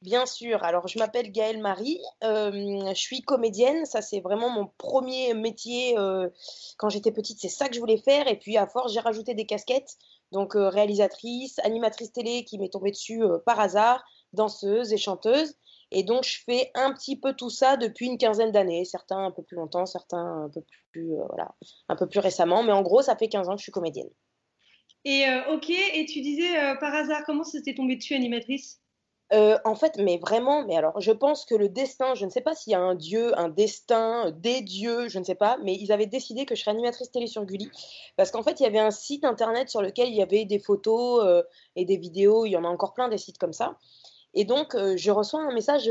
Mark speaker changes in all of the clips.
Speaker 1: Bien sûr. Alors, je m'appelle Gaëlle Marie. euh, je suis comédienne. Ça, c'est vraiment mon premier métier. euh, quand j'étais petite, c'est ça que je voulais faire. Et puis, à force, j'ai rajouté des casquettes. Donc, euh, réalisatrice, animatrice télé qui m'est tombée dessus par hasard, danseuse et chanteuse. Et donc, je fais un petit peu tout ça depuis une quinzaine d'années. Certains un peu plus longtemps, certains un peu plus, voilà, un peu plus récemment. Mais en gros, ça fait 15 ans que je suis comédienne.
Speaker 2: Et euh, ok, et tu disais euh, par hasard, comment ça t'est tombé dessus, animatrice?
Speaker 1: Euh, en fait, mais vraiment, mais alors, je pense que le destin, je ne sais pas s'il y a un dieu, un destin, des dieux, je ne sais pas, mais ils avaient décidé que je serais animatrice télé sur Gulli, parce qu'en fait, il y avait un site internet sur lequel il y avait des photos et des vidéos, il y en a encore plein des sites comme ça, et donc je reçois un message,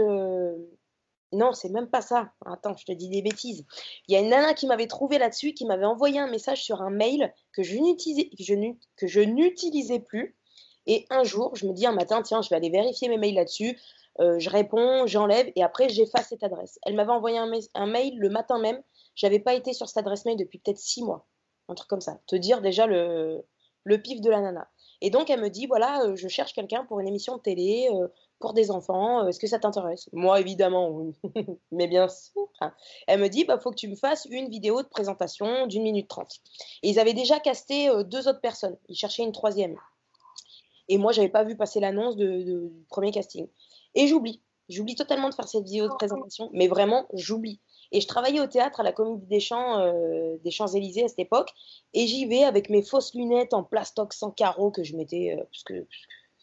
Speaker 1: non, c'est même pas ça, attends, je te dis des bêtises, il y a une nana qui m'avait trouvé là-dessus, qui m'avait envoyé un message sur un mail que je n'utilisais, plus, et un jour, je me dis un matin, tiens, je vais aller vérifier mes mails là-dessus. Euh, je réponds, j'enlève et après j'efface cette adresse. Elle m'avait envoyé un, mail le matin même. J'avais pas été sur cette adresse mail depuis peut-être six mois. Un truc comme ça. Te dire déjà le, le pif de la nana. Et donc elle me dit voilà, euh, je cherche quelqu'un pour une émission de télé, euh, pour des enfants. euh, Est-ce que ça t'intéresse? Moi, évidemment, oui. Mais bien sûr. Elle me dit bah, faut que tu me fasses une vidéo de présentation d'une minute trente. Et ils avaient déjà casté euh, deux autres personnes. Ils cherchaient une troisième. Et moi, j'avais pas vu passer l'annonce du premier casting. Et j'oublie. J'oublie totalement de faire cette vidéo de présentation, mais vraiment, j'oublie. Et je travaillais au théâtre à la Comédie des euh, Champs-Élysées à cette époque, et j'y vais avec mes fausses lunettes en plastoc sans carreaux que je mettais, parce, que,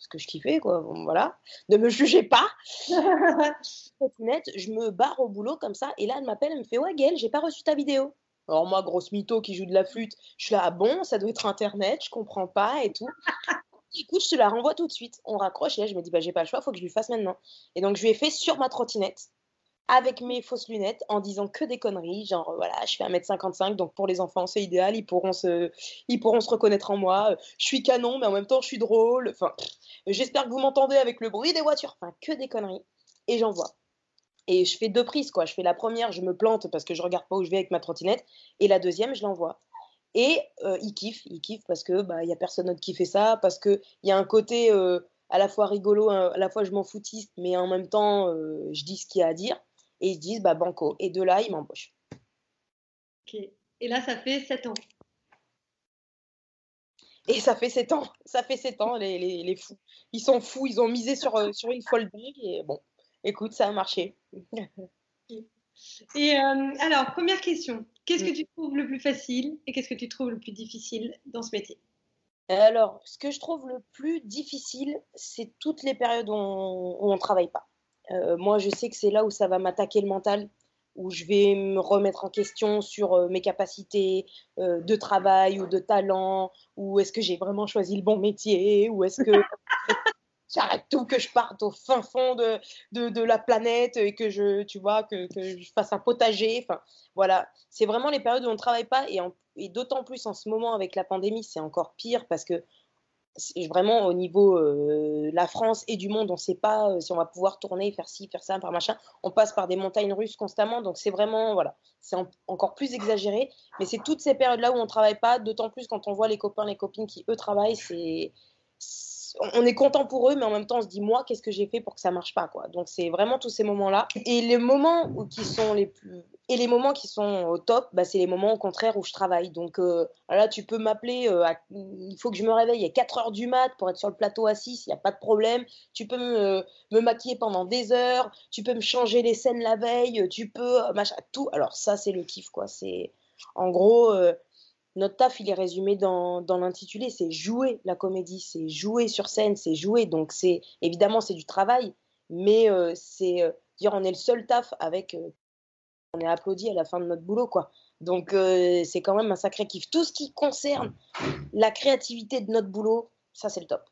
Speaker 1: que- je kiffais, quoi. Bon, voilà. Ne me jugez pas. Je me barre au boulot comme ça, et là, elle m'appelle, elle me fait Ouais, Gaëlle, j'ai pas reçu ta vidéo. Alors, moi, grosse mytho qui joue de la flûte, je suis là, ah bon, ça doit être Internet, je comprends pas et tout. Écoute, je te la renvoie tout de suite. On raccroche et là, je me dis, bah, j'ai pas le choix, faut que je lui fasse maintenant. Et donc, je lui ai fait sur ma trottinette, avec mes fausses lunettes, en disant que des conneries. Genre, euh, voilà, je fais 1m55, donc pour les enfants, c'est idéal, ils pourront, se... ils pourront se reconnaître en moi. Euh, Je suis canon, mais en même temps, je suis drôle. Enfin, j'espère que vous m'entendez avec le bruit des voitures. Enfin, que des conneries. Et j'envoie. Et je fais deux prises, quoi. Je fais la première, je me plante parce que je regarde pas où je vais avec ma trottinette. Et la deuxième, je l'envoie. Et euh, il kiffe, il kiffe parce que bah a personne d'autre qui fait ça, parce que il y a un côté euh, à la fois rigolo, hein, à la fois je m'en foutiste, mais en même temps je dis ce qu'il y a à dire. Et ils se disent bah banco. Et de là ils m'embauchent.
Speaker 2: Ok. Et là, ça fait 7 ans.
Speaker 1: Et ça fait sept ans, ça fait sept ans les, les, les fous. Ils sont fous, ils ont misé sur, euh, sur une folle dingue et bon, écoute ça a marché.
Speaker 2: Et euh, alors, première question. Qu'est-ce que tu trouves le plus facile et qu'est-ce que tu trouves le plus difficile dans ce métier?
Speaker 1: Alors, ce que je trouve le plus difficile, c'est toutes les périodes où on ne travaille pas. Euh, moi, je sais que c'est là où ça va m'attaquer le mental, où je vais me remettre en question sur euh, mes capacités euh, de travail ou de talent, ou est-ce que j'ai vraiment choisi le bon métier, ou est-ce que j'arrête tout, que je parte au fin fond de, de, la planète et que je, tu vois, que, je fasse un potager. Enfin, voilà, c'est vraiment les périodes où on ne travaille pas et, d'autant plus en ce moment avec la pandémie, c'est encore pire parce que vraiment au niveau euh, la France et du monde, on ne sait pas euh, si on va pouvoir tourner, faire ci, faire ça, faire machin. On passe par des montagnes russes constamment, donc c'est vraiment, voilà, c'est en- encore plus exagéré. Mais c'est toutes ces périodes-là où on ne travaille pas, d'autant plus quand on voit les copains, les copines qui, eux, travaillent, c'est... on est content pour eux, mais en même temps, on se dit, moi, qu'est-ce que j'ai fait pour que ça marche pas, quoi. Donc, c'est vraiment tous ces moments-là. Et les moments qui sont les plus. Et les moments qui sont au top, bah, c'est les moments au contraire où je travaille. Donc euh, là, tu peux m'appeler, euh, il faut que je me réveille à 4 heures du mat pour être sur le plateau à 6, il n'y a pas de problème. Tu peux me, maquiller pendant des heures, tu peux me changer les scènes la veille, tu peux, machin, tout. Alors ça, c'est le kiff, quoi. C'est en gros, euh, notre taf, il est résumé dans, dans l'intitulé, c'est jouer la comédie, c'est jouer sur scène, c'est jouer. Donc, c'est évidemment, c'est du travail, mais euh, c'est euh, dire, on est le seul taf avec. on est applaudi à la fin de notre boulot, quoi. Donc, c'est quand même un sacré kiff. Tout ce qui concerne la créativité de notre boulot, ça, c'est le top.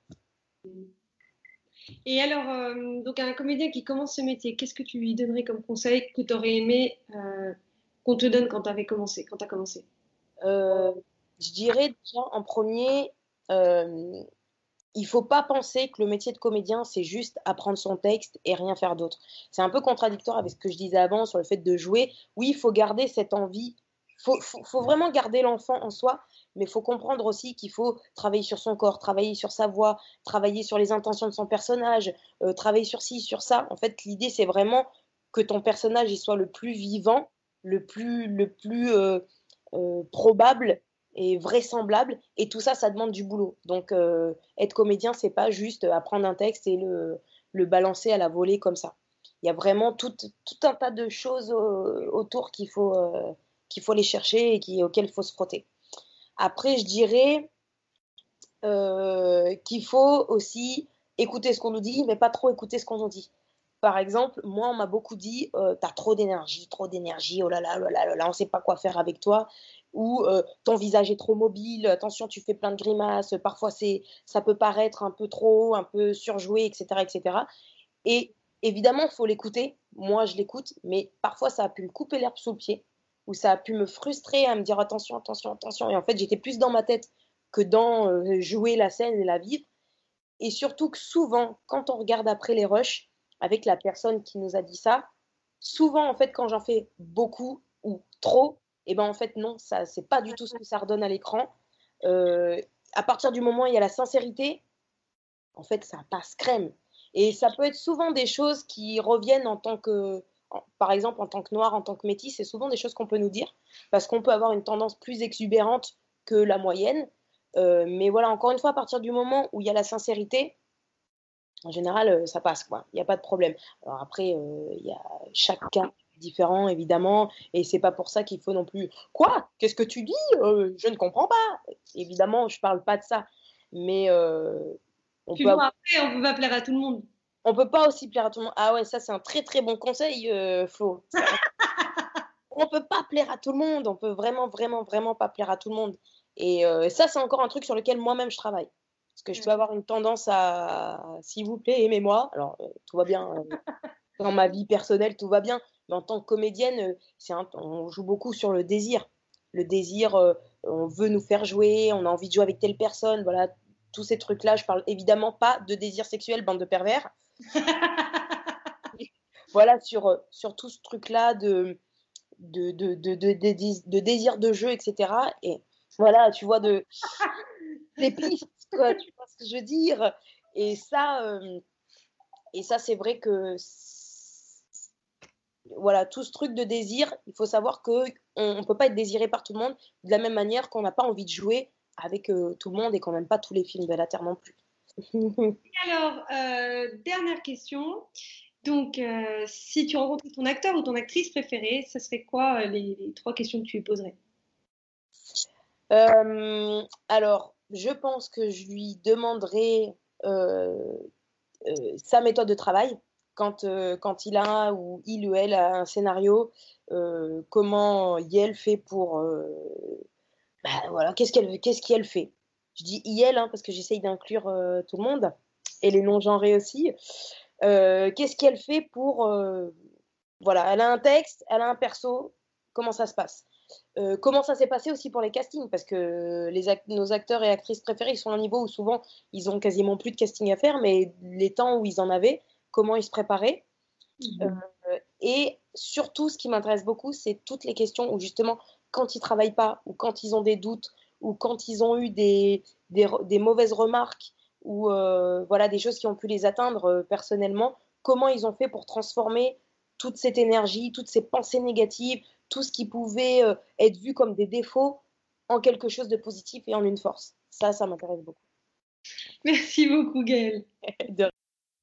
Speaker 2: Et alors, donc, un comédien qui commence ce métier, qu'est-ce que tu lui donnerais comme conseil que tu aurais aimé qu'on te donne quand tu commencé, quand as commencé?
Speaker 1: euh, Je dirais déjà en premier, euh, il faut pas penser que le métier de comédien, c'est juste apprendre son texte et rien faire d'autre. C'est un peu contradictoire avec ce que je disais avant sur le fait de jouer. Oui, il faut garder cette envie. Il faut, vraiment garder l'enfant en soi, mais il faut comprendre aussi qu'il faut travailler sur son corps, travailler sur sa voix, travailler sur les intentions de son personnage, euh, travailler sur ci, sur ça. En fait, l'idée, c'est vraiment que ton personnage il soit le plus vivant le plus, le plus euh, euh, probable et vraisemblable. Et tout ça, ça demande du boulot. Donc, euh, être comédien, c'est pas juste apprendre un texte et le, le, balancer à la volée comme ça. Il y a vraiment tout, tout un tas de choses autour qu'il faut, qu'il faut aller chercher et qui, auxquelles il faut se frotter. Après, je dirais qu'il faut aussi écouter ce qu'on nous dit, mais pas trop écouter ce qu'on nous dit. Par exemple, moi, on m'a beaucoup dit euh, T'as trop d'énergie, trop d'énergie, oh là là, oh là là, là, on ne sait pas quoi faire avec toi. Ou euh, ton visage est trop mobile, attention, tu fais plein de grimaces, parfois c'est, ça peut paraître un peu trop, un peu surjoué, etc. etc. Et évidemment, il faut l'écouter. Moi, je l'écoute, mais parfois, ça a pu me couper l'herbe sous le pied, ou ça a pu me frustrer à me dire Attention, attention, attention. Et en fait, j'étais plus dans ma tête que dans euh, jouer la scène et la vivre. Et surtout que souvent, quand on regarde après les rushs, avec la personne qui nous a dit ça, souvent, en fait, quand j'en fais beaucoup ou trop, et eh ben en fait, non, ça, c'est pas du tout ce que ça redonne à l'écran. Euh, à partir du moment où il y a la sincérité, en fait, ça passe crème. Et ça peut être souvent des choses qui reviennent en tant que, par exemple, en tant que noir, en tant que métis, c'est souvent des choses qu'on peut nous dire, parce qu'on peut avoir une tendance plus exubérante que la moyenne. Euh, mais voilà, encore une fois, à partir du moment où il y a la sincérité, en général, euh, ça passe, quoi. Il n'y a pas de problème. Alors après, euh, il y a chaque cas différent, évidemment, et c'est pas pour ça qu'il faut non plus. Quoi? Qu'est-ce que tu dis? Euh, Je ne comprends pas. Évidemment, je parle pas de ça, mais
Speaker 2: on peut. Après, on peut pas plaire à tout le monde.
Speaker 1: On peut pas aussi plaire à tout le monde. Ah ouais, ça c'est un très très bon conseil, Flo. on peut pas plaire à tout le monde. On peut vraiment vraiment vraiment pas plaire à tout le monde. Et ça, c'est encore un truc sur lequel moi-même je travaille. Parce que je peux avoir une tendance à, s'il vous plaît, aimez-moi. Alors, euh, tout va bien. Euh, dans ma vie personnelle, tout va bien. Mais en tant que comédienne, euh, c'est on joue beaucoup sur le désir. Le désir, on veut nous faire jouer, on a envie de jouer avec telle personne. Voilà, tous ces trucs-là. Je parle évidemment pas de désir sexuel, bande de pervers. voilà, sur, sur tout ce truc-là de de, de, de, de, désir de jeu, etc. Et voilà, tu vois, de, des pistes tu vois ce que je veux dire? Et ça, euh, et ça c'est vrai que voilà, tout ce truc de désir, il faut savoir que on ne peut pas être désiré par tout le monde de la même manière qu'on n'a pas envie de jouer avec euh, tout le monde et qu'on n'aime pas tous les films de la Terre non plus.
Speaker 2: alors, euh, dernière question. Donc, si tu rencontres ton acteur ou ton actrice préférée, ce serait quoi les, les trois questions que tu lui poserais?
Speaker 1: Alors, je pense que je lui demanderai euh, euh, sa méthode de travail quand, euh, quand il a ou il ou elle a un scénario, comment elle fait pour. Bah, voilà, qu'est-ce qu'elle fait Je dis IEL hein, parce que j'essaye d'inclure tout le monde et les non-genrés aussi. qu'est-ce qu'elle fait pour. voilà, elle a un texte, elle a un perso, comment ça se passe euh, comment ça s'est passé aussi pour les castings? Parce que les nos acteurs et actrices préférés, ils sont à un niveau où souvent ils ont quasiment plus de casting à faire, mais les temps où ils en avaient, comment ils se préparaient? Mmh. Euh, et surtout, ce qui m'intéresse beaucoup, c'est toutes les questions où justement, quand ils travaillent pas, ou quand ils ont des doutes, ou quand ils ont eu des, des, mauvaises remarques, ou euh, voilà des choses qui ont pu les atteindre personnellement, comment ils ont fait pour transformer toute cette énergie, toutes ces pensées négatives, tout ce qui pouvait euh, être vu comme des défauts en quelque chose de positif et en une force. Ça, ça m'intéresse beaucoup.
Speaker 2: Merci beaucoup, Gaëlle.